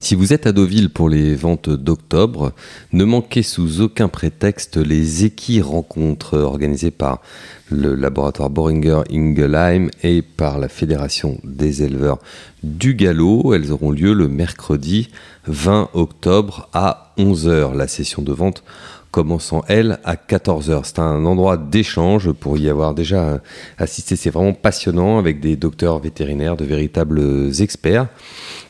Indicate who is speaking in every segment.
Speaker 1: Si vous êtes à Deauville pour les ventes d'octobre, ne manquez sous aucun prétexte les équis rencontres organisées par le laboratoire Boringer Ingelheim et par la Fédération des éleveurs du galop. Elles auront lieu le mercredi 20 octobre à 11h. La session de vente commençant elle à 14h. C'est un endroit d'échange pour y avoir déjà assisté. C'est vraiment passionnant avec des docteurs vétérinaires, de véritables experts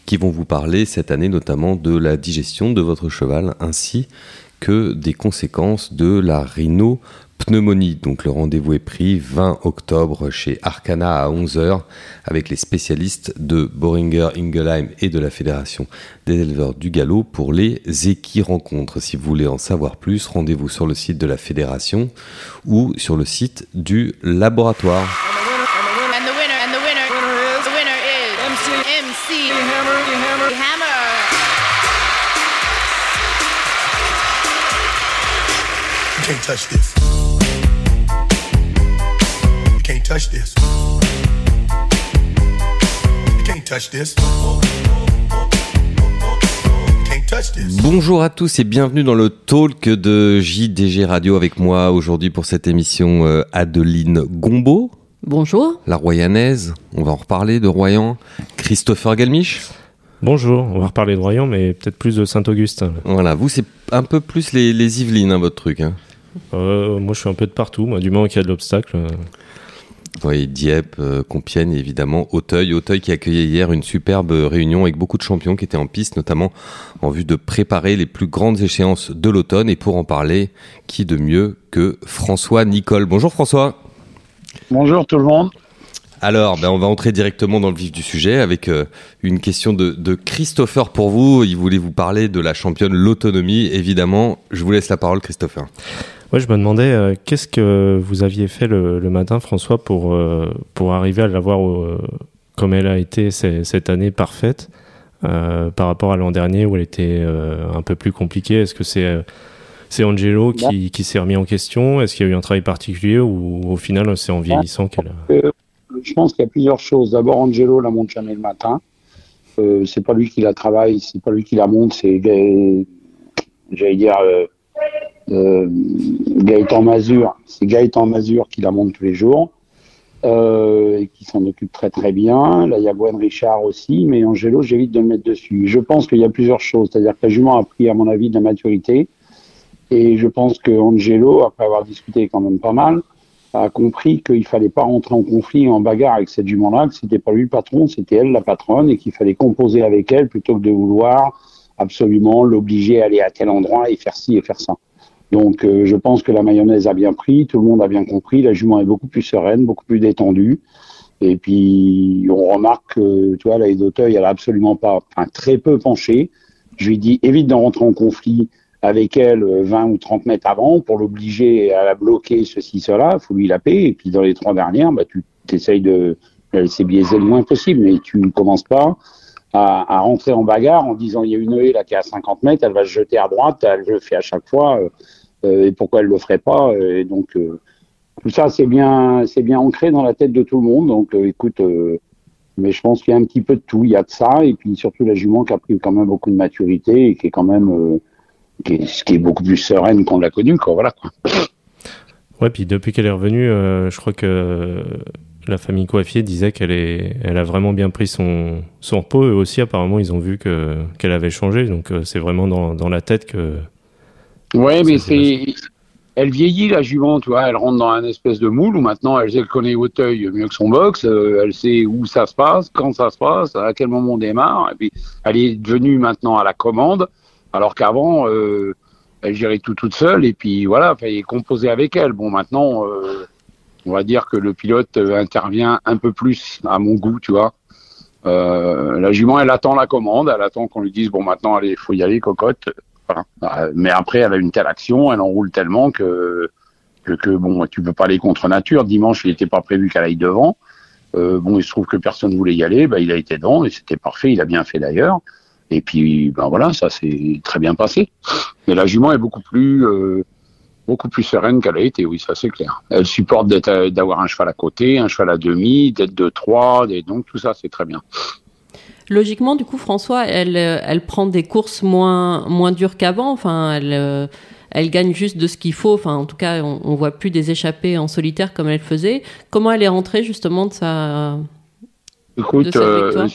Speaker 1: qui vont vous parler cette année notamment de la digestion de votre cheval ainsi que des conséquences de la rhinopneumonie. Donc le rendez-vous est pris 20 octobre chez Arcana à 11h avec les spécialistes de Boringer Ingelheim et de la Fédération des éleveurs du galop pour les équis rencontres. Si vous voulez en savoir plus, rendez-vous sur le site de la fédération ou sur le site du laboratoire. Bonjour à tous et bienvenue dans le talk de JDG Radio avec moi aujourd'hui pour cette émission euh, Adeline Gombeau.
Speaker 2: Bonjour.
Speaker 1: La Royanaise, on va en reparler de Royan. Christopher Galmiche.
Speaker 3: Bonjour, on va reparler de Royan, mais peut-être plus de Saint-Auguste.
Speaker 1: Voilà, vous c'est un peu plus les, les Yvelines, hein, votre truc. Hein.
Speaker 3: Euh, moi, je suis un peu de partout. Moi, du moment qu'il y a de l'obstacle. Euh.
Speaker 1: Oui, Dieppe, euh, Compiègne, évidemment, Auteuil. Auteuil qui a accueilli hier une superbe réunion avec beaucoup de champions qui étaient en piste, notamment en vue de préparer les plus grandes échéances de l'automne. Et pour en parler, qui de mieux que François Nicole? Bonjour François.
Speaker 4: Bonjour tout le monde.
Speaker 1: Alors, ben, on va entrer directement dans le vif du sujet avec une question de, de, Christopher pour vous. Il voulait vous parler de la championne l'autonomie. Évidemment, je vous laisse la parole, Christopher.
Speaker 3: Ouais, je me demandais euh, qu'est-ce que vous aviez fait le, matin, François, pour, euh, pour arriver à la voir euh, comme elle a été cette année parfaite par rapport à l'an dernier où elle était un peu plus compliquée? Est-ce que c'est c'est Angelo qui, qui s'est remis en question? Est-ce qu'il y a eu un travail particulier ou au final c'est en vieillissant qu'elle
Speaker 4: Je pense qu'il y a plusieurs choses. D'abord, Angelo la monte jamais le matin. c'est pas lui qui la travaille, c'est pas lui qui la monte, c'est j'allais dire euh, Gaëtan Mazur, c'est Gaëtan Mazur qui la monte tous les jours. Euh, et qui s'en occupe très très bien. Là, il y a Gwen Richard aussi, mais Angelo, j'évite de le mettre dessus. Je pense qu'il y a plusieurs choses, c'est-à-dire que la jument a pris, à mon avis, de la maturité, et je pense que Angelo, après avoir discuté quand même pas mal, a compris qu'il fallait pas rentrer en conflit, en bagarre avec cette jument-là, que c'était pas lui le patron, c'était elle la patronne, et qu'il fallait composer avec elle plutôt que de vouloir absolument l'obliger à aller à tel endroit et faire ci et faire ça. Donc euh, je pense que la mayonnaise a bien pris, tout le monde a bien compris, la jument est beaucoup plus sereine, beaucoup plus détendue. Et puis on remarque que tu vois, la d'Auteuil, elle a absolument pas, enfin très peu penché. Je lui dis évite d'en rentrer en conflit avec elle 20 euh, ou 30 mètres avant pour l'obliger à la bloquer ceci, cela, faut lui la paix. Et puis dans les trois dernières, bah, tu essayes de la laisser biaiser le moins possible, mais tu ne commences pas à, rentrer en bagarre en disant il y a une haie là qui est à 50 mètres, elle va se jeter à droite, elle le fait à chaque fois. Euh, euh, et pourquoi elle le ferait pas. Euh, et donc tout ça, c'est bien, c'est bien ancré dans la tête de tout le monde. Donc écoute, mais je pense qu'il y a un petit peu de tout. Il y a de ça, et puis surtout la jument qui a pris quand même beaucoup de maturité et qui est quand même, qui, est, qui est beaucoup plus sereine qu'on l'a connue, quoi. Voilà.
Speaker 3: Ouais, puis depuis qu'elle est revenue, je crois que la famille coiffier disait qu'elle est, elle a vraiment bien pris son, son repos. Eux aussi, apparemment, ils ont vu que qu'elle avait changé. Donc, c'est vraiment dans, dans la tête que
Speaker 4: Ouais, mais c'est. Elle vieillit, la jument, tu vois. Elle rentre dans un espèce de moule où maintenant elle, elle connaît Auteuil mieux que son box. Euh, elle sait où ça se passe, quand ça se passe, à quel moment on démarre. Et puis, elle est devenue maintenant à la commande, alors qu'avant, euh, elle gérait tout toute seule. Et puis, voilà, il fallait composer avec elle. Bon, maintenant, euh, on va dire que le pilote intervient un peu plus à mon goût, tu vois. la jument, elle attend la commande, elle attend qu'on lui dise bon maintenant allez, faut y aller, cocotte. Bah, mais après, elle a une telle action, elle enroule tellement que, que, bon, tu peux pas aller contre nature. Dimanche, il n'était pas prévu qu'elle aille devant. Euh, bon, il se trouve que personne voulait y aller, bah, il a été devant et c'était parfait. Il a bien fait d'ailleurs. Et puis, ben voilà, ça s'est très bien passé. Mais la jument est beaucoup plus, euh, beaucoup plus sereine qu'elle a été, oui, ça c'est clair. Elle supporte d'avoir un cheval à côté, un cheval à demi, d'être de trois, donc tout ça c'est très bien.
Speaker 2: Logiquement, du coup, François, elle, elle prend des courses moins, moins dures qu'avant. Enfin, elle, elle gagne juste de ce qu'il faut. Enfin, en tout cas, on, on voit plus des échappées en solitaire comme elle faisait. Comment elle est rentrée justement de sa,
Speaker 4: Écoute, euh,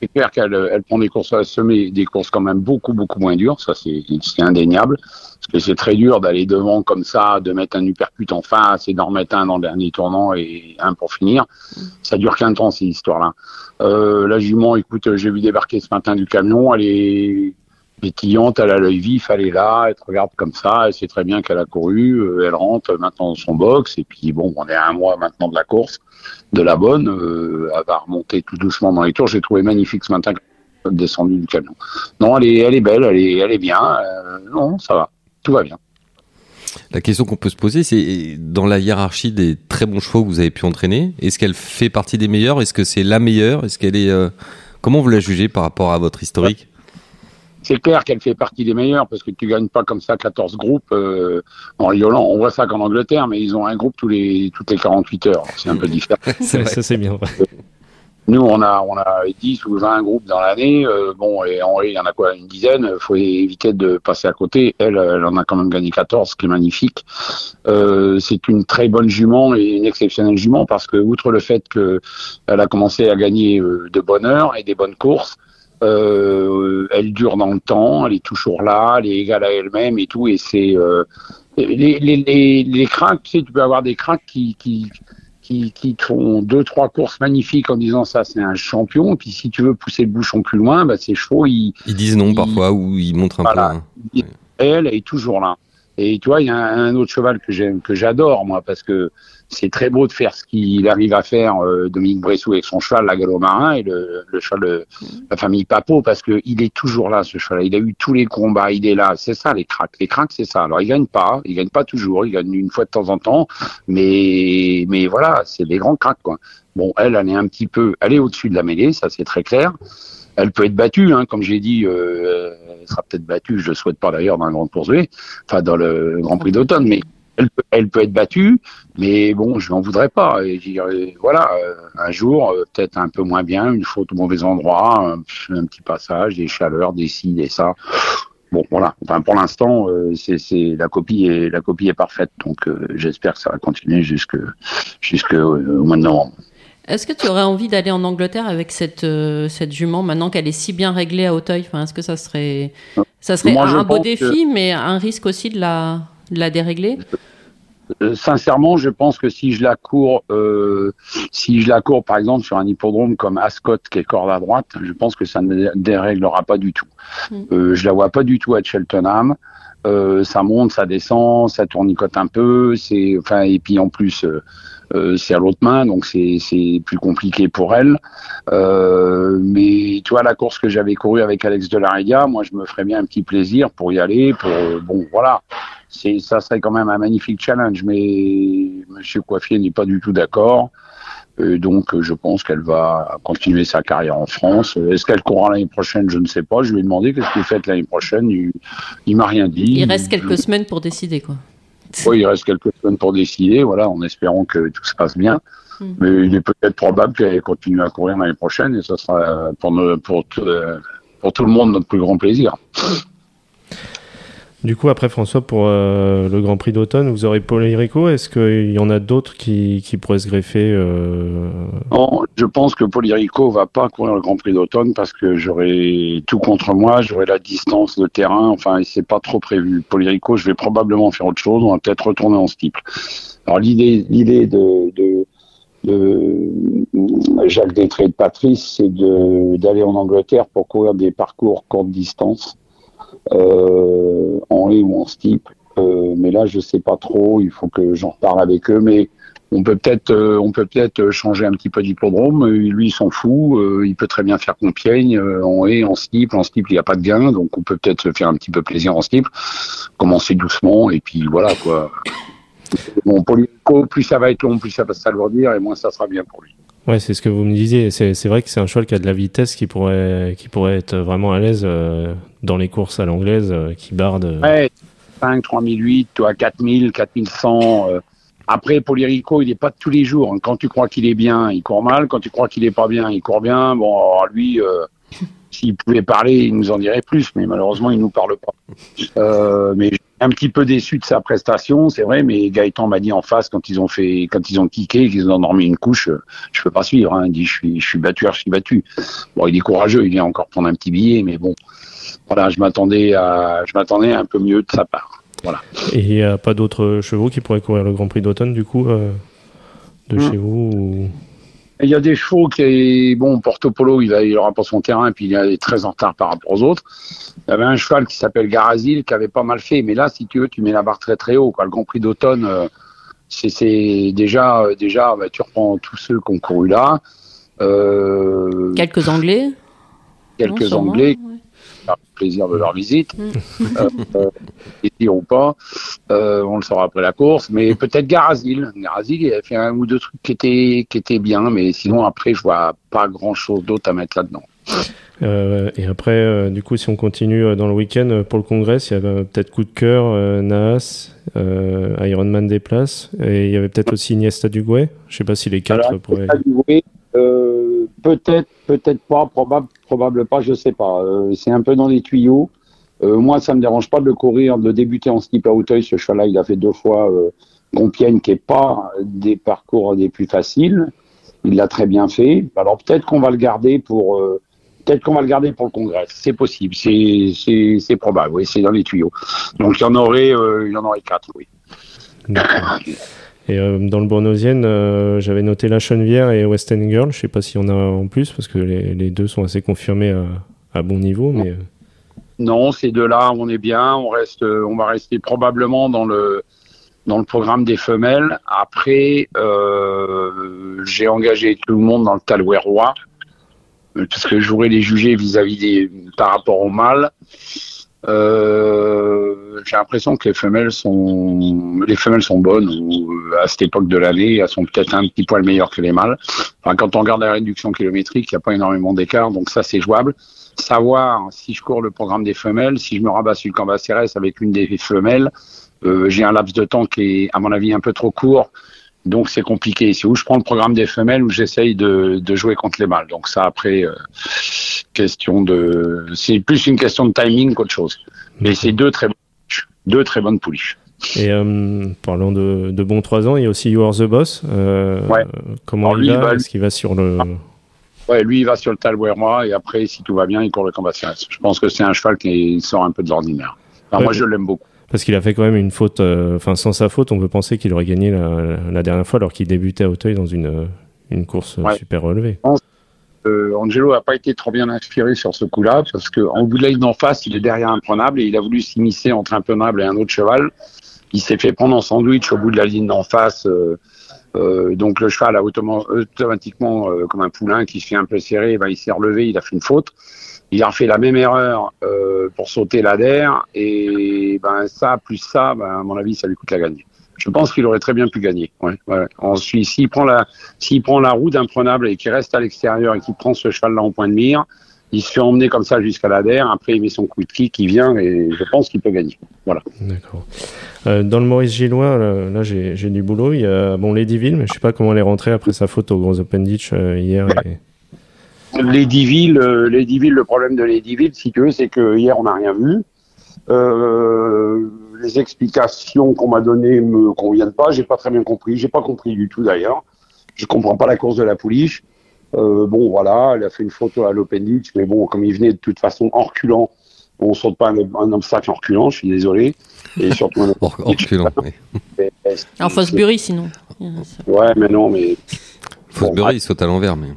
Speaker 4: c'est clair qu'elle elle prend des courses à la semée, des courses quand même beaucoup, beaucoup moins dures. Ça, c'est indéniable. Parce que c'est très dur d'aller devant comme ça, de mettre un uppercut en face et d'en remettre un dans le dernier tournant et un pour finir. Ça dure qu'un temps, ces histoires-là. Euh, la jument, écoute, j'ai vu débarquer ce matin du camion. Elle est pétillante, elle a l'œil vif, elle est là, elle te regarde comme ça, elle sait très bien qu'elle a couru, euh, elle rentre maintenant dans son box, et puis bon, on est à un mois maintenant de la course, de la bonne, euh, elle va remonter tout doucement dans les tours, j'ai trouvé magnifique ce matin descendu du camion. Non, elle est, elle est belle, elle est, elle est bien, euh, non, ça va, tout va bien.
Speaker 1: La question qu'on peut se poser, c'est dans la hiérarchie des très bons chevaux que vous avez pu entraîner, est-ce qu'elle fait partie des meilleurs? Est-ce que c'est la meilleure? Est-ce qu'elle est, comment vous la jugez par rapport à votre historique?
Speaker 4: C'est clair qu'elle fait partie des meilleures parce que tu gagnes pas comme ça 14 groupes euh, en rigolant. On voit ça qu'en Angleterre, mais ils ont un groupe tous les toutes les 48 heures. C'est un peu différent.
Speaker 3: ça c'est bien.
Speaker 4: Nous, on a on a 10 ou 20 groupes dans l'année. Euh, bon, et en il y en a quoi une dizaine. Faut éviter de passer à côté. Elle, elle en a quand même gagné 14, ce qui est magnifique. Euh, c'est une très bonne jument et une exceptionnelle jument parce que outre le fait que elle a commencé à gagner euh, de bonheur et des bonnes courses. Euh, elle dure dans le temps, elle est toujours là, elle est égale à elle-même et tout. Et c'est euh, les, les, les, les cracks, tu sais, tu peux avoir des cracks qui, qui, qui, qui font deux, trois courses magnifiques en disant ça, c'est un champion. Et puis si tu veux pousser le bouchon plus loin, bah, ces chevaux, ils.
Speaker 1: Ils disent non parfois ou ils montrent un
Speaker 4: voilà, peu. Elle est toujours là. Et tu vois, il y a un, autre cheval que j'aime, que j'adore moi, parce que c'est très beau de faire ce qu'il arrive à faire euh, Dominique Bressou avec son cheval, la Marin et le, le cheval de la famille Papo, parce que il est toujours là, ce cheval. Il a eu tous les combats, il est là. C'est ça les cracks. Les cracks, c'est ça. Alors il gagne pas, il gagne pas toujours, il gagne une fois de temps en temps, mais mais voilà, c'est les grands cracks quoi. Bon, elle, elle est un petit peu, elle est au-dessus de la mêlée, ça c'est très clair. Elle peut être battue, hein, comme j'ai dit, euh, elle sera peut-être battue, je ne souhaite pas d'ailleurs dans le Grand Course enfin dans le Grand Prix d'automne, mais elle peut, être battue, mais bon, je n'en voudrais pas. Et voilà, euh, un jour, euh, peut-être un peu moins bien, une faute au mauvais endroit, un, petit passage, des chaleurs, des ci, des ça. Bon, voilà. Enfin, pour l'instant, c'est la copie est la copie est parfaite, donc j'espère que ça va continuer jusque jusqu'au mois de novembre.
Speaker 2: Est-ce que tu aurais envie d'aller en Angleterre avec cette, cette jument maintenant qu'elle est si bien réglée à Auteuil? Enfin, Est-ce que ça serait, ça serait un beau défi, mais un risque aussi de la, de la dérégler?
Speaker 4: Euh, sincèrement, je pense que si je la cours, euh, si je la cours par exemple sur un hippodrome comme Ascot qui est corde à droite, je pense que ça ne déréglera pas du tout. Mm. Euh, je la vois pas du tout à Cheltenham. Euh, ça monte, ça descend, ça tournicote un peu. C'est enfin et puis en plus. Euh, euh c'est à l'autre main, donc c'est plus compliqué pour elle. Euh, mais tu vois, la course que j'avais courue avec Alex Delaria, moi, je me ferais bien un petit plaisir pour y aller. Pour bon, voilà, ça serait quand même un magnifique challenge, mais Monsieur Coiffier n'est pas du tout d'accord. Euh, donc, je pense qu'elle va continuer sa carrière en France. Est-ce qu'elle courra l'année prochaine Je ne sais pas. Je lui ai demandé qu'est-ce que vous faites l'année prochaine. Il, il m'a rien dit.
Speaker 2: Il reste quelques semaines pour décider, quoi.
Speaker 4: Oui, il reste quelques semaines pour décider, voilà, en espérant que tout se passe bien. Hmm. Mais il est peut-être probable qu'elle continue à courir l'année prochaine et ce sera pour, pour, pour tout le monde notre plus grand plaisir.
Speaker 3: Du coup, après François, pour euh, le Grand Prix d'automne, vous aurez Paul. Est-ce qu'il y en a d'autres qui, qui, pourraient se greffer euh...
Speaker 4: Non, je pense que Paul Irico va pas courir le Grand Prix d'automne parce que j'aurai tout contre moi, j'aurai la distance de terrain. Enfin, c'est pas trop prévu. Paul je vais probablement faire autre chose. On va peut-être retourner en steeple. Alors l'idée, l'idée de, de de Jacques Détré de Patrice, c'est d'aller en Angleterre pour courir des parcours courte distance en lait ou en steep. Euh, mais là, je sais pas trop. Il faut que j'en reparle avec eux. Mais on peut peut-être, euh, on peut peut-être changer un petit peu d'hippodrome. Lui, il s'en fout. il peut très bien faire Compiègne en haie, en steep. En steep, il n'y a pas de gain, donc on peut peut-être se faire un petit peu plaisir en steep. Commencer doucement et puis voilà quoi. Bon, lui, plus ça va être long, plus ça va s'alourdir et moins ça sera bien pour lui.
Speaker 3: Ouais, c'est ce que vous me disiez. C'est vrai que c'est un cheval qui a de la vitesse, qui pourrait, qui pourrait être vraiment à l'aise euh, dans les courses à l'anglaise, euh, qui barde.
Speaker 4: Ouais. 3005, 3008, toi 4000, 4100. euh. Après, Polirico, il n'est pas de tous les jours. Quand tu crois qu'il est bien, il court mal. Quand tu crois qu'il est pas bien, il court bien. Bon, alors lui, euh, s'il pouvait parler, il nous en dirait plus, mais malheureusement, il nous parle pas. Euh, mais je suis un petit peu déçu de sa prestation, c'est vrai, mais Gaëtan m'a dit en face quand ils ont fait, quand ils ont kické, qu'ils ont dormi une couche, euh, je peux pas suivre. Hein. Il dit, je suis, je suis battu, je suis battu. Bon, il est courageux, il vient encore prendre un petit billet, mais bon, voilà, je m'attendais à, je m'attendais un peu mieux de sa part. Voilà.
Speaker 3: Et il n'y a pas d'autres chevaux qui pourraient courir le Grand Prix d'automne, du coup, euh, de
Speaker 4: Hmm.
Speaker 3: chez vous ou-
Speaker 4: Il y a des chevaux qui, bon, Porto Polo, il, a, il aura pas son terrain, puis il est très en retard par rapport aux autres. Il y avait un cheval qui s'appelle Garazil qui avait pas mal fait, mais là, si tu veux, tu mets la barre très très haut. Quoi. Le Grand Prix d'automne, euh, c'est- c'est déjà, euh, déjà, bah, tu reprends tous ceux qui ont couru là, euh,
Speaker 2: Quelques Anglais?
Speaker 4: Quelques Anglais. Faire plaisir de leur visite,
Speaker 2: Mm.
Speaker 4: euh, euh, plaisir ou pas, euh, on le saura après la course, mais peut-être Garazil. Garazil, il a fait un ou deux trucs qui étaient, qui étaient bien, mais sinon après, je vois pas grand-chose d'autre à mettre là-dedans.
Speaker 3: Euh, et après, euh, du coup, si on continue euh, dans le week-end euh, pour le congrès, il y avait euh, peut-être coup de cœur, euh, Naas, euh, Ironman des places, et il y avait peut-être aussi Iniesta Dugouet. Je sais pas si les quatre
Speaker 4: Alors,
Speaker 3: pourraient.
Speaker 4: Pas du way, euh, peut-être, peut-être pas, probable, probable pas, je sais pas. Euh, c'est un peu dans les tuyaux. Euh, moi, ça me dérange pas de le courir, de débuter en slip à Hauteuil. Ce cheval-là, il a fait deux fois euh, Compiègne, qui est pas des parcours des plus faciles. Il l'a très bien fait. Alors peut-être qu'on va le garder pour, euh, peut-être qu'on va le garder pour le congrès. C'est possible, c'est, c'est, c'est probable. Oui, c'est dans les tuyaux. Donc il y en aurait, il y en aurait quatre, oui.
Speaker 3: D'accord. Et euh, dans le Bournosienne, euh, j'avais noté La Chenevière et West End Girl. Je sais pas s'il y en a en plus, parce que les, deux sont assez confirmés à, bon niveau, euh,
Speaker 4: Non, ces deux-là, on est bien. On reste, on va rester probablement dans le dans le programme des femelles. Après, j'ai engagé tout le monde dans le Talouérois euh, parce que je voudrais les juger vis-à-vis des par rapport au mâle. Euh, j'ai l'impression que les femelles sont les femelles sont bonnes ou, euh, à cette époque de l'année, elles sont peut-être un petit poil meilleures que les mâles. Enfin, quand on regarde la réduction kilométrique, il n'y a pas énormément d'écart, donc ça c'est jouable savoir si je cours le programme des femelles, si je me rabats sur le Cambacérès avec une des femelles, euh, j'ai un laps de temps qui est, à mon avis, un peu trop court. Donc c'est compliqué. C'est où je prends le programme des femelles ou j'essaye de, de jouer contre les mâles. Donc ça après, euh, question de, c'est plus une question de timing qu'autre chose. Mais c'est deux très deux très bonnes pouliches.
Speaker 3: Et euh, parlant de, de bons 3 ans, il y a aussi You Are the Boss. Euh,
Speaker 4: Ouais.
Speaker 3: Comment
Speaker 4: Alors,
Speaker 3: il
Speaker 4: lui,
Speaker 3: va
Speaker 4: il va-
Speaker 3: Est-ce qu'il va sur le.
Speaker 4: Ouais, lui il va sur le Talouérois et après si tout va bien il court le Cambacérès. Je pense que c'est un cheval qui sort un peu de l'ordinaire. Enfin,
Speaker 3: Ouais,
Speaker 4: moi je l'aime beaucoup.
Speaker 3: Parce qu'il a fait quand même une faute. euh, Enfin, sans sa faute, on peut penser qu'il aurait gagné la, la dernière fois alors qu'il débutait à Auteuil dans une, euh, une course euh,
Speaker 4: Ouais.
Speaker 3: super relevée.
Speaker 4: Euh, Angelo n'a pas été trop bien inspiré sur ce coup-là, parce que en bout de la ligne d'en face, il est derrière imprenable et il a voulu s'immiscer entre imprenable et un autre cheval. Il s'est fait prendre en sandwich au bout de la ligne d'en face. euh, euh, donc le cheval a automa- automatiquement, comme un poulain qui se fait un peu serré, ben, il s'est relevé, il a fait une faute. Il a refait la même erreur euh, pour sauter l'adhère et ben ça plus ça, ben, à mon avis, ça lui coûte la gagne. Je pense qu'il aurait très bien pu gagner. Ouais, ouais. Ensuite, s'il prend la, s'il prend la roue d'imprenable et qu'il reste à l'extérieur et qu'il prend ce cheval-là en point de mire, il se fait emmener comme ça jusqu'à l'adhère. Après, il met son coup de kick, il vient et je pense qu'il peut gagner. Voilà.
Speaker 3: D'accord. Euh, dans le Maurice Gillois, là, là, j'ai du boulot. Il y a bon, Ladyville, mais je sais pas comment elle est rentrée après sa faute au Gros Open Ditch euh, hier.
Speaker 4: Ladyville, euh, Ladyville, le problème de Ladyville, si tu veux, c'est que hier on n'a rien vu. Euh, les explications qu'on m'a données me conviennent pas. J'ai pas très bien compris. J'ai pas compris du tout d'ailleurs. Je comprends pas la course de la pouliche. Euh, bon, voilà, elle a fait une photo à l'Open Ditch, mais bon, comme il venait de toute façon en reculant, on saute pas un, un obstacle en reculant. Je suis désolé. Et surtout un
Speaker 1: En, reculant, oui.
Speaker 4: obstacle.
Speaker 2: En Fosbury, sinon.
Speaker 4: Ouais, mais non, mais
Speaker 1: Fosbury, il saute à l'envers, mais.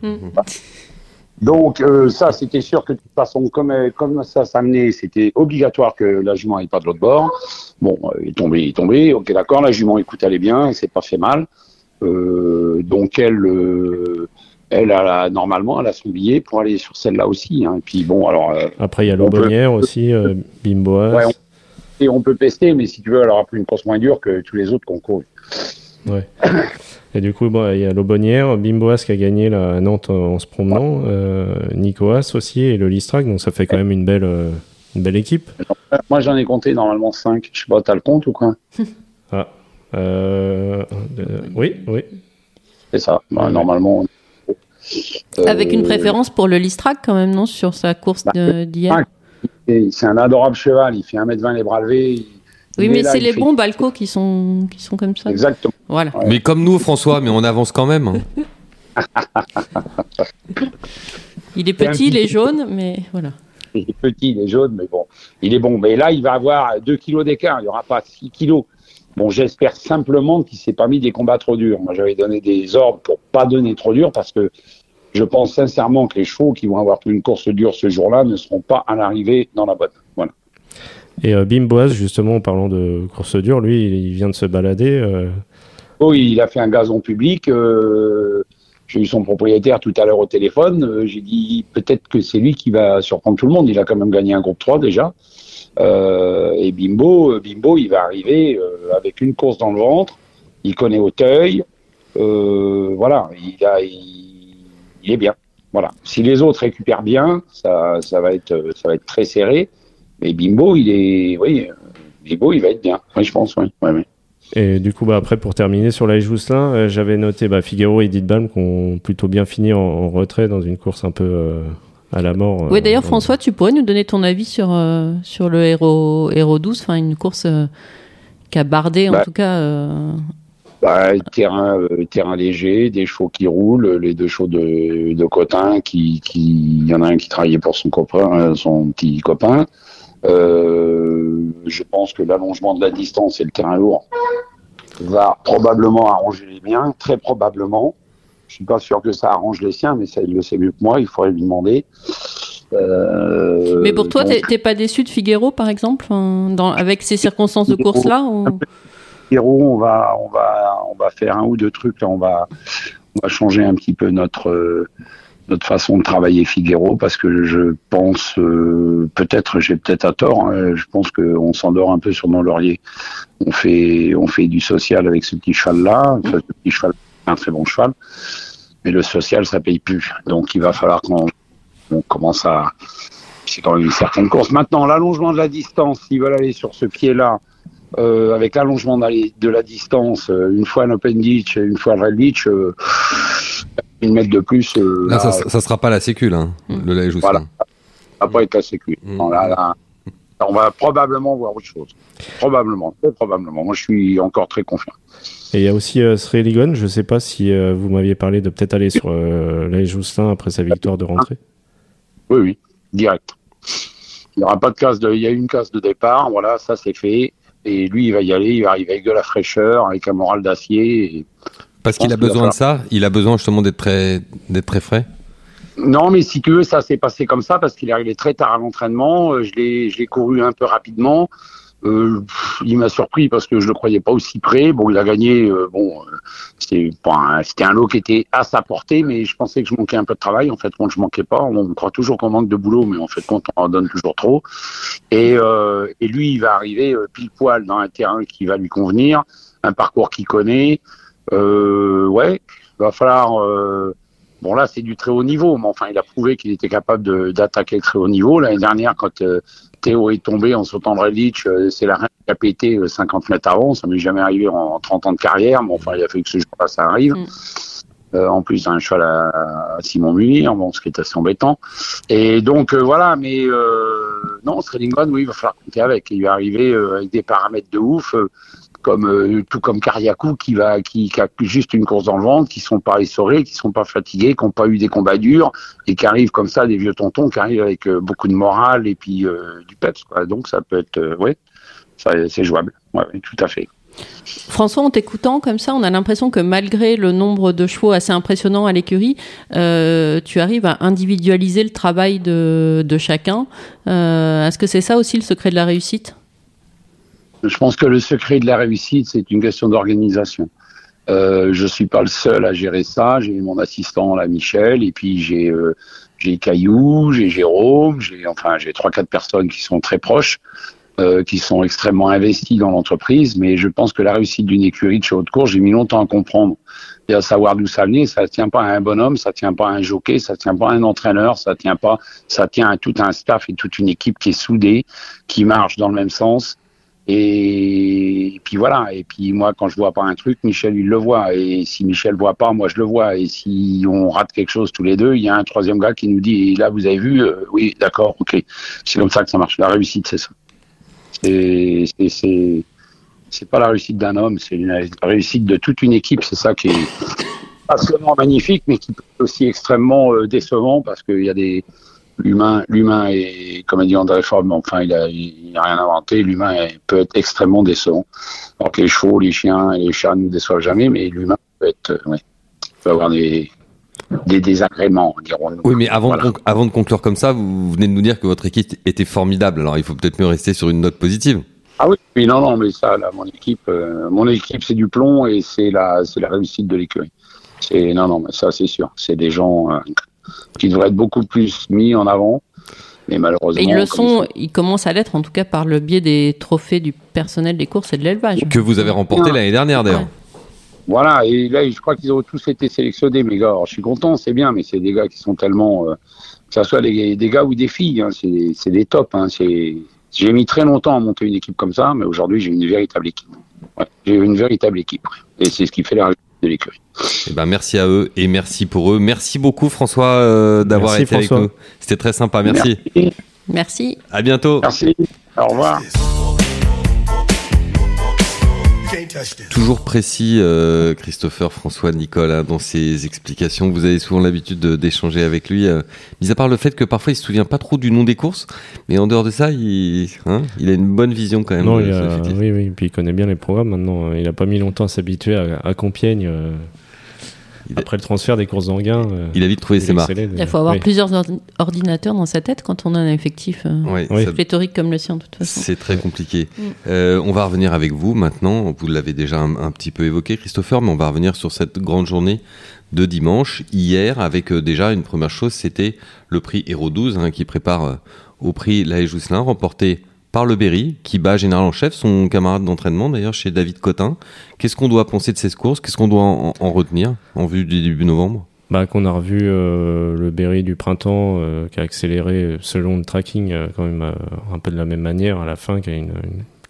Speaker 4: Donc euh, ça, c'était sûr que de toute façon, comme, euh, comme ça s'amenait, c'était obligatoire que la jument n'aille pas de l'autre bord. Bon, euh, il est tombé, il est tombé. Ok, d'accord, la jument, écoute, elle est bien, elle s'est pas fait mal. Euh, donc elle, euh, elle a normalement, elle a son billet pour aller sur celle-là aussi. Hein. Et puis bon, alors, euh,
Speaker 3: Après, il y a
Speaker 4: On peut-
Speaker 3: l'Aubonnière aussi, euh, Bimboas.
Speaker 4: Ouais, et on peut pester, mais si tu veux, elle aura pris une course moins dure que tous les autres qu'on court.
Speaker 3: Ouais. Et du coup, bon, il y a l'Aubonnière, Bimboas qui a gagné là, à Nantes en, en se promenant, euh, Nicoas aussi et le Listrac, donc ça fait quand même une belle, euh, Une belle équipe.
Speaker 4: Moi, j'en ai compté normalement 5. Je sais pas, t'as le compte ou quoi?
Speaker 3: Ah. Euh, euh, oui, oui.
Speaker 4: C'est ça. Bah, normalement.
Speaker 2: Avec une préférence pour le Listrac quand même, non? Sur sa course de- d'hier
Speaker 4: C'est un adorable cheval. Il fait 1m20 les bras levés. Il-
Speaker 2: Oui, mais c'est les
Speaker 4: fait-
Speaker 2: bons balcos qui sont, qui sont comme ça.
Speaker 4: Exactement.
Speaker 2: Voilà.
Speaker 4: Ouais.
Speaker 1: Mais comme nous, François, mais on avance quand même. hein.
Speaker 2: Il est petit, il est jaune, mais voilà.
Speaker 4: Il est petit, il est jaune, mais bon, il est bon. Mais là, il va avoir 2 kilos d'écart. Il n'y aura pas 6 kilos. Bon, j'espère simplement qu'il s'est pas mis des combats trop durs. Moi, j'avais donné des ordres pour pas donner trop dur parce que je pense sincèrement que les chevaux qui vont avoir une course dure ce jour-là ne seront pas à l'arrivée dans la boîte.
Speaker 3: Et euh, justement, en parlant de course dure, lui, il, vient de se balader. euh,
Speaker 4: Oh, il a fait un gazon public. euh, j'ai eu son propriétaire tout à l'heure au téléphone. euh, j'ai dit peut-être que c'est lui qui va surprendre tout le monde. Il a quand même gagné un groupe 3 déjà. Et Bimbo, Bimbo, il va arriver avec une course dans le ventre. Il connaît Auteuil. Voilà, il, est bien. Voilà. Si les autres récupèrent bien, ça va être très serré. Mais Bimbo, il est, oui, euh, Bimbo, il va être bien. Oui, je pense, oui.
Speaker 3: Et du coup, bah, après, pour terminer sur la Jousselin, euh, j'avais noté bah, Figaro et Edith Balm qui ont plutôt bien fini en, en retrait dans une course un peu euh, à la mort.
Speaker 2: Oui, d'ailleurs,
Speaker 3: dans-
Speaker 2: François, tu pourrais nous donner ton avis sur, euh, sur le Héros, Héros 12, enfin une course euh, qui a bardé, en
Speaker 4: Bah.
Speaker 2: tout cas. euh,
Speaker 4: Bah, terrain, euh, terrain léger, des chevaux qui roulent, les deux chevaux de, de Cotin, qui, qui, il y en a un qui travaillait pour son copain, euh, son petit copain. Euh, je pense que l'allongement de la distance et le terrain lourd va probablement arranger les miens, très probablement. Je suis pas sûr que ça arrange les siens, mais ça, il le sait mieux que moi, il faudrait lui demander. Euh,
Speaker 2: Mais pour toi,
Speaker 4: donc,
Speaker 2: t'es pas déçu de Figaro, par exemple, hein, dans, avec ces circonstances de course-là ou-
Speaker 4: on va, on va, on va faire un ou deux trucs. Là, on va, on va changer un petit peu notre notre façon de travailler Figaro parce que je pense, euh, peut-être, j'ai peut-être à tort. hein, je pense qu'on s'endort un peu sur nos lauriers. On fait, on fait du social avec ce petit cheval là. Ce petit cheval, un très bon cheval, mais le social, ça paye plus. Donc, il va falloir qu'on on commence à c'est quand même une certaine course. Maintenant, l'allongement de la distance, s'ils veulent aller sur ce pied-là, euh, avec l'allongement de la- distance, euh, une fois un open ditch une fois le red ditch, euh, une mètre de plus, euh,
Speaker 1: Là,
Speaker 4: là,
Speaker 1: ça, ça sera pas la sécu, là, hein, le lait
Speaker 4: Voilà. Ça va pas être assez cuit.
Speaker 1: Mm.
Speaker 4: Non, là, là, on va probablement voir autre chose. Probablement, très probablement. Moi, je suis encore très confiant.
Speaker 3: Et il y a aussi euh, Sreligon, je sais pas si euh, vous m'aviez parlé de peut-être aller sur euh, la Jousselin après sa victoire de rentrée.
Speaker 4: Oui, oui, direct. Il n'y aura pas de il y a une case de départ, voilà, ça c'est fait. Et lui, il va y aller, il va arriver avec de la fraîcheur, avec un moral d'acier. et-
Speaker 1: Parce qu'il a besoin de ça, il a besoin justement d'être très, très frais.
Speaker 4: Non, mais si tu veux, ça s'est passé comme ça parce qu'il est arrivé très tard à l'entraînement. Euh, Je l'ai, couru un peu rapidement. Euh, pff, il m'a surpris parce que je le croyais pas aussi près. Bon, il a gagné. euh, bon, euh, c'était un- c'était un lot qui était à sa portée, mais je pensais que je manquais un peu de travail. En fait, compte, je manquais pas. On croit toujours qu'on manque de boulot, mais en fait, on en donne toujours trop. Et, et lui, il va arriver pile poil dans un terrain qui va lui convenir, un parcours qu'il connaît. Euh, ouais, il va falloir. euh, Bon là c'est du très haut niveau, mais enfin il a prouvé qu'il était capable d'attaquer le très haut niveau. L'année dernière quand euh, Théo est tombé en sautant de Redlich, euh, c'est la reine qui a pété euh, 50 mètres avant, ça m'est jamais arrivé en, en 30 ans de carrière, mais enfin il a fallu que ce jour-là ça arrive.
Speaker 2: Mm.
Speaker 4: Euh, en plus un cheval à, à Simon Munir, bon ce qui est assez embêtant. Et donc euh, voilà, mais euh, non, Stradingon, oui, il va falloir compter avec. Il va arriver euh, avec des paramètres de ouf. euh, comme euh, tout comme Kariakou qui va qui, qui a juste une course dans le ventre, qui sont pas essorés, qui sont pas fatigués, qui n'ont pas eu des combats durs et qui arrivent comme ça des vieux tontons qui arrivent avec euh, beaucoup de morale et puis euh, du peps. Donc ça peut être euh, ouais, c'est jouable. Tout à fait.
Speaker 2: François, en t'écoutant comme ça, on a l'impression que malgré le nombre de chevaux assez impressionnant à l'écurie, euh, tu arrives à individualiser le travail de, chacun. Euh, Est-ce que c'est ça aussi le secret de la réussite?
Speaker 4: Je pense que le secret de la réussite, c'est une question d'organisation. Euh, je suis pas le seul à gérer ça. J'ai mon assistant, là, Michel, et puis j'ai euh, j'ai Caillou, j'ai Jérôme, j'ai enfin j'ai trois quatre personnes qui sont très proches, euh, qui sont extrêmement investies dans l'entreprise. Mais je pense que la réussite d'une écurie de chez Haute Cour, j'ai mis longtemps à comprendre et à savoir d'où ça venait. Ça tient pas à un bonhomme, ça tient pas à un jockey, ça tient pas à un entraîneur, ça tient pas, ça tient à tout un staff et toute une équipe qui est soudée, qui marche dans le même sens. Et, puis voilà. Et puis moi, quand je vois pas un truc, Michel il le voit. Et si Michel voit pas, moi je le vois. Et si on rate quelque chose tous les deux, il y a un troisième gars qui nous dit là vous avez vu, euh, oui d'accord, ok. C'est comme ça que ça marche. La réussite, c'est ça. C'est pas la réussite d'un homme, c'est la réussite de toute une équipe. C'est ça qui est pas seulement magnifique, mais qui peut être aussi extrêmement euh, décevant parce qu'il y a des l'humain, l'humain est, comme a dit André Ford, enfin, il a, il a rien inventé. L'humain peut être extrêmement décevant. Alors que les chevaux, les chiens et les chats ne nous déçoivent jamais, mais l'humain peut être, euh, ouais, peut avoir des, des désagréments, dirons-nous.
Speaker 1: Oui, mais avant, de, avant de conclure comme ça, vous venez de nous dire que votre équipe était formidable. Alors, il faut peut-être mieux rester sur une note positive.
Speaker 4: Ah oui, oui non, non, mais ça, là, mon équipe, euh, mon équipe, c'est du plomb et c'est la, c'est la réussite de l'écurie. C'est non, non, mais ça, c'est sûr. C'est des gens. Euh, qui devraient être beaucoup plus mis en avant. Mais malheureusement.
Speaker 2: ils le sont, ils commencent à l'être en tout cas par le biais des trophées du personnel des courses et de l'élevage.
Speaker 1: Que vous avez remporté l'année dernière d'ailleurs.
Speaker 4: Voilà, et là je crois qu'ils ont tous été sélectionnés, mes gars. je suis content, c'est bien, mais c'est des gars qui sont tellement. Euh, que ce soit des, des, gars ou des filles, hein, c'est des tops. Hein, j'ai mis très longtemps à monter une équipe comme ça, mais aujourd'hui j'ai une véritable équipe. j'ai une véritable équipe. Et c'est ce qui fait la de l'écurie.
Speaker 1: Eh ben, merci à eux et merci pour eux. Merci beaucoup François euh, d'avoir été avec nous. C'était très sympa, merci.
Speaker 2: merci. Merci.
Speaker 1: À bientôt.
Speaker 4: Merci. Au revoir.
Speaker 1: Toujours précis, euh, Christopher, François, Nicolas, hein, dans ses explications. Vous avez souvent l'habitude d'échanger avec lui. Euh, mis à part le fait que parfois il se souvient pas trop du nom des courses, mais en dehors de ça, il, hein, il a une bonne vision quand même.
Speaker 3: Non, oui, oui, puis il connaît bien les programmes maintenant. Il a pas mis longtemps à s'habituer à, à, Compiègne. Euh, après le transfert des courses d'Anguin,
Speaker 1: euh, il a vite trouvé ses marques.
Speaker 2: Il faut avoir plusieurs ordinateurs dans sa tête quand on a un effectif euh, pléthorique comme le sien, de toute façon.
Speaker 1: C'est très compliqué. Mm. Euh, on va revenir avec vous maintenant. Vous l'avez déjà un, petit peu évoqué, Christopher, mais on va revenir sur cette grande journée de dimanche. Hier, avec déjà une première chose, c'était le prix Hero 12 hein, qui prépare au prix La Jousselin, remporté par le Berry, qui bat Général en chef, son camarade d'entraînement d'ailleurs chez David Cotin. Qu'est-ce qu'on doit penser de ces courses? Qu'est-ce qu'on doit en, retenir en vue du début novembre?
Speaker 3: Bah, qu'on a revu euh, le Berry du printemps euh, qui a accéléré selon le tracking euh, quand même un peu de la même manière à la fin, qui a une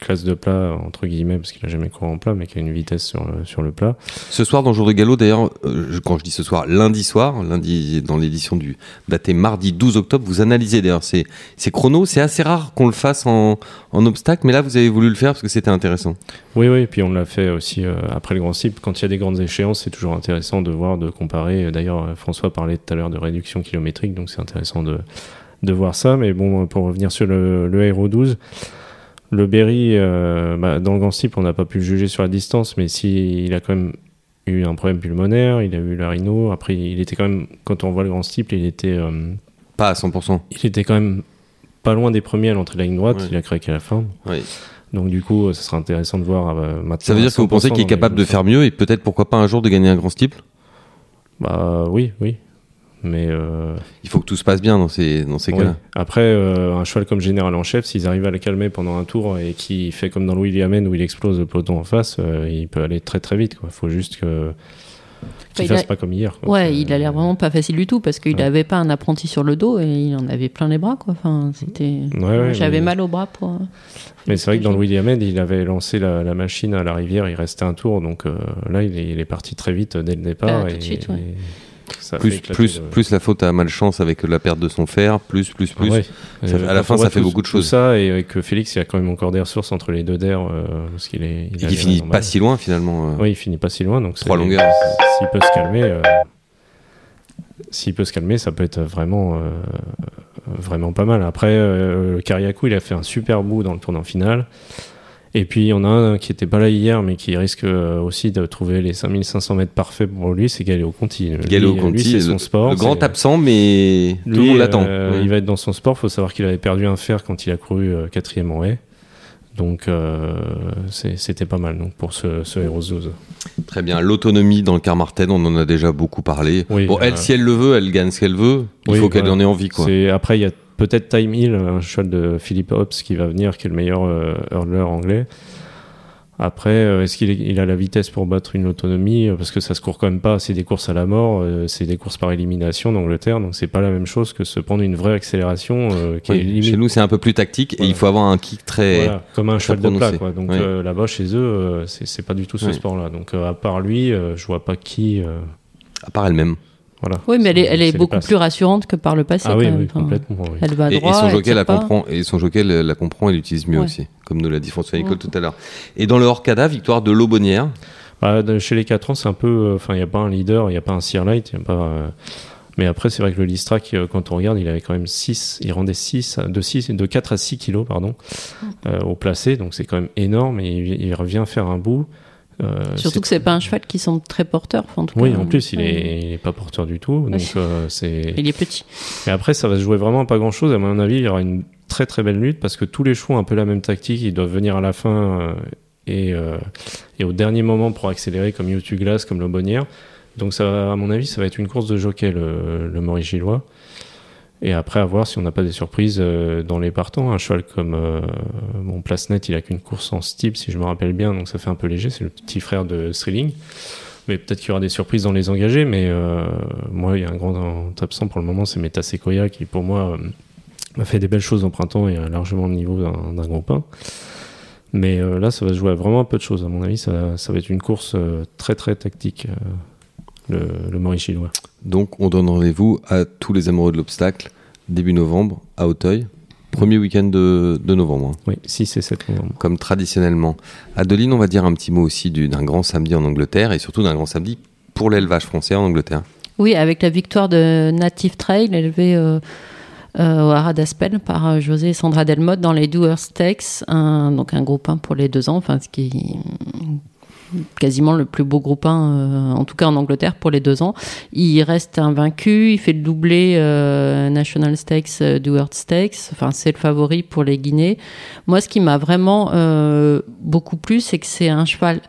Speaker 3: classe de plat, entre guillemets, parce qu'il a jamais couru en plat, mais qui a une vitesse sur le, sur le plat.
Speaker 1: Ce soir, dans jour de galop, d'ailleurs, euh, quand je dis ce soir, lundi soir, lundi dans l'édition du daté mardi 12 octobre, vous analysez d'ailleurs ces, ces chronos. C'est assez rare qu'on le fasse en, en obstacle, mais là, vous avez voulu le faire parce que c'était intéressant.
Speaker 3: Oui, oui, et puis on l'a fait aussi euh, après le Grand Cycle. Quand il y a des grandes échéances, c'est toujours intéressant de voir, de comparer. D'ailleurs, euh, François parlait tout à l'heure de réduction kilométrique, donc c'est intéressant de, de voir ça. Mais bon, pour revenir sur le, le Aero 12, le Berry, euh, bah, dans le Grand Steep, on n'a pas pu le juger sur la distance, mais si il a quand même eu un problème pulmonaire, il a eu la rhino. Après, il était quand même, quand on voit le Grand Steep, il était. Euh,
Speaker 1: pas à 100%.
Speaker 3: Il était quand même pas loin des premiers à l'entrée de la ligne droite, il a craqué à la fin. Donc du coup, ce sera intéressant de voir euh, maintenant.
Speaker 1: Ça veut dire que vous pensez qu'il est capable de faire mieux et peut-être pourquoi pas un jour de gagner un grand steeple
Speaker 3: Bah oui, oui. Mais euh,
Speaker 1: il faut que tout se passe bien dans ces, dans ces cas-là.
Speaker 3: Après, euh, un cheval comme général en chef, s'ils arrivent à le calmer pendant un tour et qui fait comme dans le Williamen où il explose le peloton en face, euh, il peut aller très très vite. Il faut juste que qu'il fasse pas comme hier.
Speaker 2: Ouais, il a l'air vraiment pas facile du tout parce qu'il n'avait pas un apprenti sur le dos et il en avait plein les bras. Quoi. Enfin, c'était. J'avais mal au bras pour.
Speaker 3: Mais c'est vrai que dans le Williamed, il avait lancé la, machine à la rivière, il restait un tour, donc là, il est, il est, parti très vite dès le départ.
Speaker 2: Tout de suite, ouais
Speaker 1: plus, plus, plus la faute à malchance avec la perte de son fer, plus, plus, plus. à la fin, ça fait beaucoup de choses.
Speaker 3: ça, et que Félix, il y a quand même encore des ressources entre les deux d'air, euh, parce qu'il est.
Speaker 1: Il, finit pas si loin finalement.
Speaker 3: Euh. Oui, il finit pas si loin, donc.
Speaker 1: Trois longueurs.
Speaker 3: S'il peut se calmer, euh, s'il peut se calmer, ça peut être vraiment, vraiment pas mal. Après, Kariakou, il a fait un super bout dans le tournant final. Et puis il y en a un qui était pas là hier, mais qui risque euh, aussi de trouver les 5500 mètres parfaits pour lui, c'est Galéo Conti.
Speaker 1: Galéo Conti, c'est son sport. Le grand absent, mais tout le monde l'attend.
Speaker 3: Euh, il va être dans son sport. Il faut savoir qu'il avait perdu un fer quand il a couru euh, quatrième en haie. Donc c'était pas mal donc, pour ce, ce Heroes 12.
Speaker 1: Très bien. L'autonomie dans le car Martin, on en a déjà beaucoup parlé. bon, elle, si elle le veut, elle gagne ce qu'elle veut. Il faut qu'elle en ait envie. Quoi.
Speaker 3: Après, il y a peut-être Time Hill, un cheval de Philippe Hobbs qui va venir, qui est le meilleur euh, hurler anglais. Après, euh, est-ce qu'il a la vitesse pour battre une autonomie? Euh, Parce que ça se court quand même pas. C'est des courses à la mort, c'est des courses par élimination d'Angleterre, donc c'est pas la même chose que se prendre une vraie accélération euh, qui est
Speaker 1: Oui,
Speaker 3: limite
Speaker 1: Chez nous, c'est un peu plus tactique et il faut avoir un kick très.
Speaker 3: Voilà, comme un cheval de plat. Quoi. Donc
Speaker 1: Oui.
Speaker 3: euh, là-bas, chez eux, euh, c'est pas du tout ce
Speaker 1: Oui.
Speaker 3: sport-là. Donc à part lui, je vois pas qui.
Speaker 1: À part elle-même.
Speaker 3: Voilà.
Speaker 2: Oui, mais elle est, elle beaucoup plus rassurante que par le passé.
Speaker 3: Ah oui,
Speaker 2: quand même.
Speaker 3: oui,
Speaker 2: Enfin,
Speaker 3: complètement. oui.
Speaker 2: Elle va
Speaker 1: Et, et
Speaker 2: droit.
Speaker 1: son jockey la comprend et son jockey la, la comprend et l'utilise mieux
Speaker 2: Ouais.
Speaker 1: aussi, comme nous l'a dit François Nicole
Speaker 2: Ouais.
Speaker 1: tout à l'heure. Et dans le Orcada, victoire de l'Aubonnière.
Speaker 3: Bah, chez les 4 ans, c'est un peu. euh, Enfin, il n'y a pas un leader, il n'y a pas un Sear Light, il y a pas. euh, Mais après, c'est vrai que le Listrac, euh, quand on regarde, il avait quand même 6, il rendait 6, de, 6, de 4 à 6 kilos pardon, euh, au placé, donc c'est quand même énorme et il, il revient faire un bout. Euh,
Speaker 2: Surtout que c'est pas un cheval qui semble très porteur. enfin, en tout
Speaker 3: Oui,
Speaker 2: cas.
Speaker 3: en plus, il est, il est pas porteur du tout, donc
Speaker 2: Oui.
Speaker 3: euh, c'est.
Speaker 2: Il est petit.
Speaker 3: Et après, ça va se jouer vraiment à pas grand chose. À mon avis, il y aura une très très belle lutte parce que tous les chevaux ont un peu la même tactique. Ils doivent venir à la fin euh, et, et au dernier moment pour accélérer comme YouTube Glass, comme l'Aubonnière. Donc, ça, à mon avis, ça va être une course de jockey, le, le Maurice Gillois. Et après, à voir si on n'a pas des surprises euh, dans les partants. Un cheval comme euh, mon place net, il a qu'une course en steep, si je me rappelle bien, donc ça fait un peu léger. C'est le petit frère de Strilling. Mais peut-être qu'il y aura des surprises dans les engagés. Mais euh, moi, il y a un grand absent pour le moment, c'est Meta Sequoia qui, pour moi, euh, m'a fait des belles choses en printemps et a largement le niveau d'un groupe 1. Mais là, ça va se jouer à vraiment peu de choses. À mon avis, ça, va être une course très très tactique, le, le Maurice Chinois.
Speaker 1: Donc, on donne rendez-vous à tous les amoureux de l'obstacle début novembre à Auteuil. Premier week-end de, de novembre, hein,
Speaker 3: Oui, 6 et 7 novembre.
Speaker 1: comme traditionnellement. Adeline, on va dire un petit mot aussi du- d'un grand samedi en Angleterre et surtout d'un grand samedi pour l'élevage français en Angleterre.
Speaker 2: Oui, avec la victoire de Native Trail élevée euh, euh, au Haras d'Aspel par euh, José et Sandra Delmotte dans les Doer Stakes, un, donc un groupe 1 pour les deux ans, enfin ce qui quasiment le plus beau groupe 1, euh, en tout cas en Angleterre pour les deux ans. Il reste invaincu, il fait le doublé euh, National Stakes, euh, Doer Stakes, enfin c'est le favori pour les Guinées. Moi, ce qui m'a vraiment beaucoup plu, c'est que c'est un cheval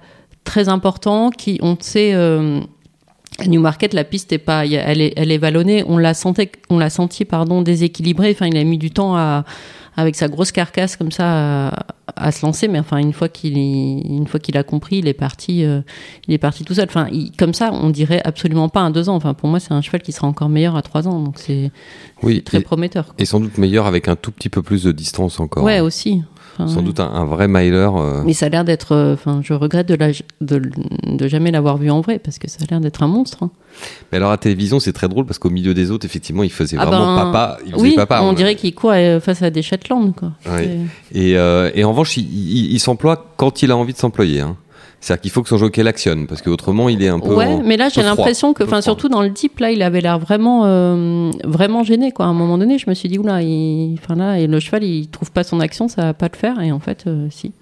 Speaker 2: très important qui, on sait, à Newmarket, la piste est pas, elle est, elle est vallonnée. On l'a senti, on l'a senti, pardon, déséquilibrée. Enfin, il a mis du temps à, avec sa grosse carcasse comme ça, à, à se lancer. Mais enfin, une fois qu'il, une fois qu'il a compris, il est parti, euh, il est parti tout seul. Enfin, il- comme ça, on dirait absolument pas un deux ans. Enfin, pour moi, c'est un cheval qui sera encore meilleur à trois ans. Donc c'est
Speaker 1: Oui,
Speaker 2: très
Speaker 1: et,
Speaker 2: prometteur. quoi.
Speaker 1: et sans doute meilleur avec un tout petit peu plus de distance encore.
Speaker 2: Ouais, aussi. Enfin,
Speaker 1: Sans
Speaker 2: ouais.
Speaker 1: doute un, un vrai miler. euh,
Speaker 2: Mais ça a l'air d'être. euh, Enfin, je regrette de, la, de, de jamais l'avoir vu en vrai parce que ça a l'air d'être un monstre. hein.
Speaker 1: Mais alors à télévision, c'est très drôle parce qu'au milieu des autres, effectivement, il faisait
Speaker 2: Ah
Speaker 1: vraiment
Speaker 2: ben,
Speaker 1: papa. Il faisait
Speaker 2: oui,
Speaker 1: papa.
Speaker 2: on dirait qu'il court euh, face à des Shetland. Quoi.
Speaker 1: Ouais.
Speaker 2: C'est-
Speaker 1: Et, euh, et en revanche, il, il- il s'emploie quand il a envie de s'employer. hein. C'est-à-dire qu'il faut que son jockey l'actionne parce qu'autrement, il est un peu.
Speaker 2: Ouais,
Speaker 1: en-
Speaker 2: mais là j'ai l'impression que, enfin surtout dans le deep là, il avait l'air vraiment, euh, vraiment gêné quoi. À un moment donné, je me suis dit oula, il... enfin là, et le cheval il trouve pas son action, ça va pas le faire, et en fait, euh, si.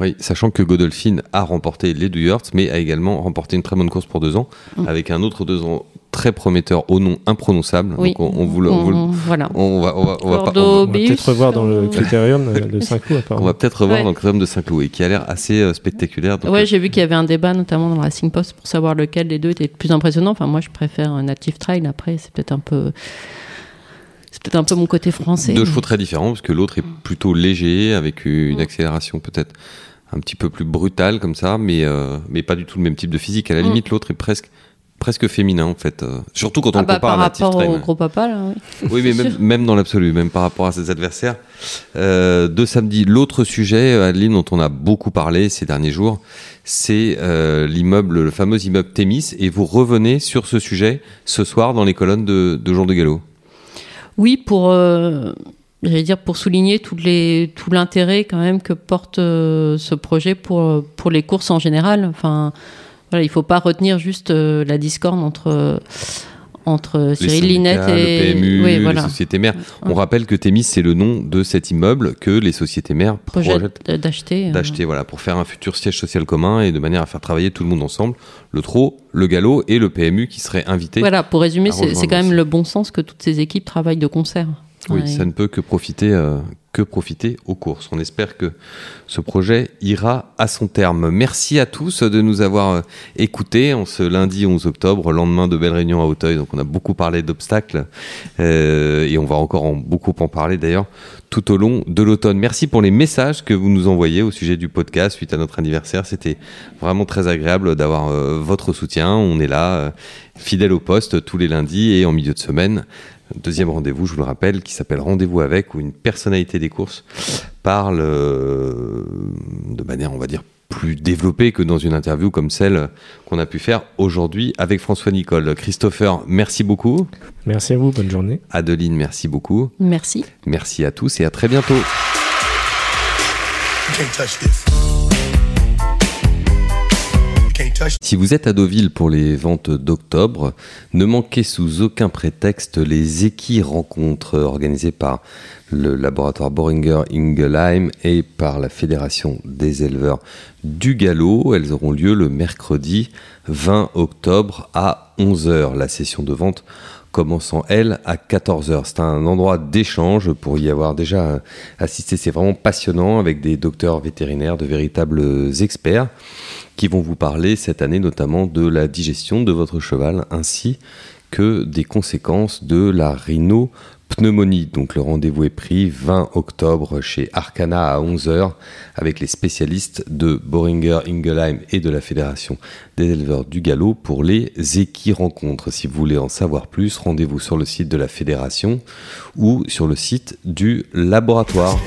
Speaker 1: Oui, sachant que Godolphin a remporté les deux Yurts, mais a également remporté une très bonne course pour deux ans,
Speaker 2: Mm.
Speaker 1: avec un autre deux ans très prometteur au nom imprononçable.
Speaker 2: Oui.
Speaker 1: Donc on, on vous le- on vous le-
Speaker 2: On- voilà.
Speaker 1: on va, on va, on va pas-
Speaker 2: Bordeaux.
Speaker 1: on va-
Speaker 3: On va
Speaker 2: Béus,
Speaker 3: peut-être revoir dans le
Speaker 2: euh,
Speaker 3: critérium de, de Saint-Cloud,
Speaker 1: on va peut-être revoir
Speaker 2: Ouais.
Speaker 1: dans le critérium de Saint-Cloud et qui a l'air assez euh, spectaculaire. Donc,
Speaker 2: Ouais,
Speaker 1: euh,
Speaker 2: j'ai vu qu'il y avait un débat notamment dans la Racing Post pour savoir lequel des deux était le plus impressionnant. Enfin, moi, je préfère un Native Trail. Après, c'est peut-être un peu, c'est peut-être un peu mon côté français.
Speaker 1: Deux
Speaker 2: mais-
Speaker 1: chevaux très différents, parce que l'autre est plutôt léger, avec une
Speaker 2: Mm.
Speaker 1: accélération peut-être un petit peu plus brutale comme ça, mais, euh, mais pas du tout le même type de physique. À la
Speaker 2: Mm.
Speaker 1: limite, l'autre est presque presque féminin en fait. euh, surtout quand on
Speaker 2: Ah bah,
Speaker 1: compare
Speaker 2: par
Speaker 1: à Native
Speaker 2: rapport au gros papa là. Oui.
Speaker 1: Oui, mais même, même dans l'absolu, même par rapport à ses adversaires. Euh, de samedi, l'autre sujet, Adeline, dont on a beaucoup parlé ces derniers jours, c'est euh, l'immeuble, le fameux immeuble Thémis, et vous revenez sur ce sujet ce soir dans les colonnes de, de Jean de Gallo.
Speaker 2: Oui, pour, j'allais dire pour souligner les, tout l'intérêt quand même que porte euh, ce projet pour, pour les courses en général. Enfin, voilà, il faut pas retenir juste euh, la discorde entre, entre Cyril Linette et
Speaker 1: le PMU,
Speaker 2: oui,
Speaker 1: les sociétés mères. On
Speaker 2: Ouais.
Speaker 1: rappelle que Thémis, c'est le nom de cet immeuble que les sociétés mères
Speaker 2: projet
Speaker 1: projettent
Speaker 2: d'acheter. euh,
Speaker 1: d'acheter voilà, pour faire un futur siège social commun et de manière à faire travailler tout le monde ensemble. Le TRO, le Gallo et le PMU qui seraient invités.
Speaker 2: Voilà, pour résumer, c'est quand même le bon sens que toutes ces équipes travaillent de concert.
Speaker 1: Oui,
Speaker 2: Ouais.
Speaker 1: ça ne peut que profiter, euh, que profiter aux courses. On espère que ce projet ira à son terme. Merci à tous de nous avoir euh, écoutés en ce lundi 11 octobre, lendemain de belle réunion à Hauteuil. Donc on a beaucoup parlé d'obstacles euh, et on va encore en, beaucoup en parler d'ailleurs tout au long de l'automne. Merci pour les messages que vous nous envoyez au sujet du podcast suite à notre anniversaire. C'était vraiment très agréable d'avoir euh, votre soutien. On est là, fidèle au poste, tous les lundis et en milieu de semaine deuxième rendez-vous, je vous le rappelle, qui s'appelle Rendez-vous avec, où une personnalité des courses parle euh, de manière, on va dire, plus développée que dans une interview comme celle qu'on a pu faire aujourd'hui avec François Nicole. Christopher, merci beaucoup.
Speaker 3: Merci à vous, bonne journée.
Speaker 1: Adeline, merci beaucoup.
Speaker 2: Merci.
Speaker 1: Merci à tous et à très bientôt. Si vous êtes à Deauville pour les ventes d'octobre, ne manquez sous aucun prétexte les équis rencontres organisées par le laboratoire Boringer Ingelheim et par la Fédération des éleveurs du galop. Elles auront lieu le mercredi 20 octobre à 11h. La session de vente commençant elle à 14h. C'est un endroit d'échange pour y avoir déjà assisté. C'est vraiment passionnant avec des docteurs vétérinaires, de véritables experts qui vont vous parler cette année notamment de la digestion de votre cheval ainsi que des conséquences de la rhinopneumonie. Donc le rendez-vous est pris 20 octobre chez Arcana à 11h avec les spécialistes de Boringer Ingelheim et de la Fédération des éleveurs du galop pour les équis rencontres. Si vous voulez en savoir plus, rendez-vous sur le site de la Fédération ou sur le site du laboratoire.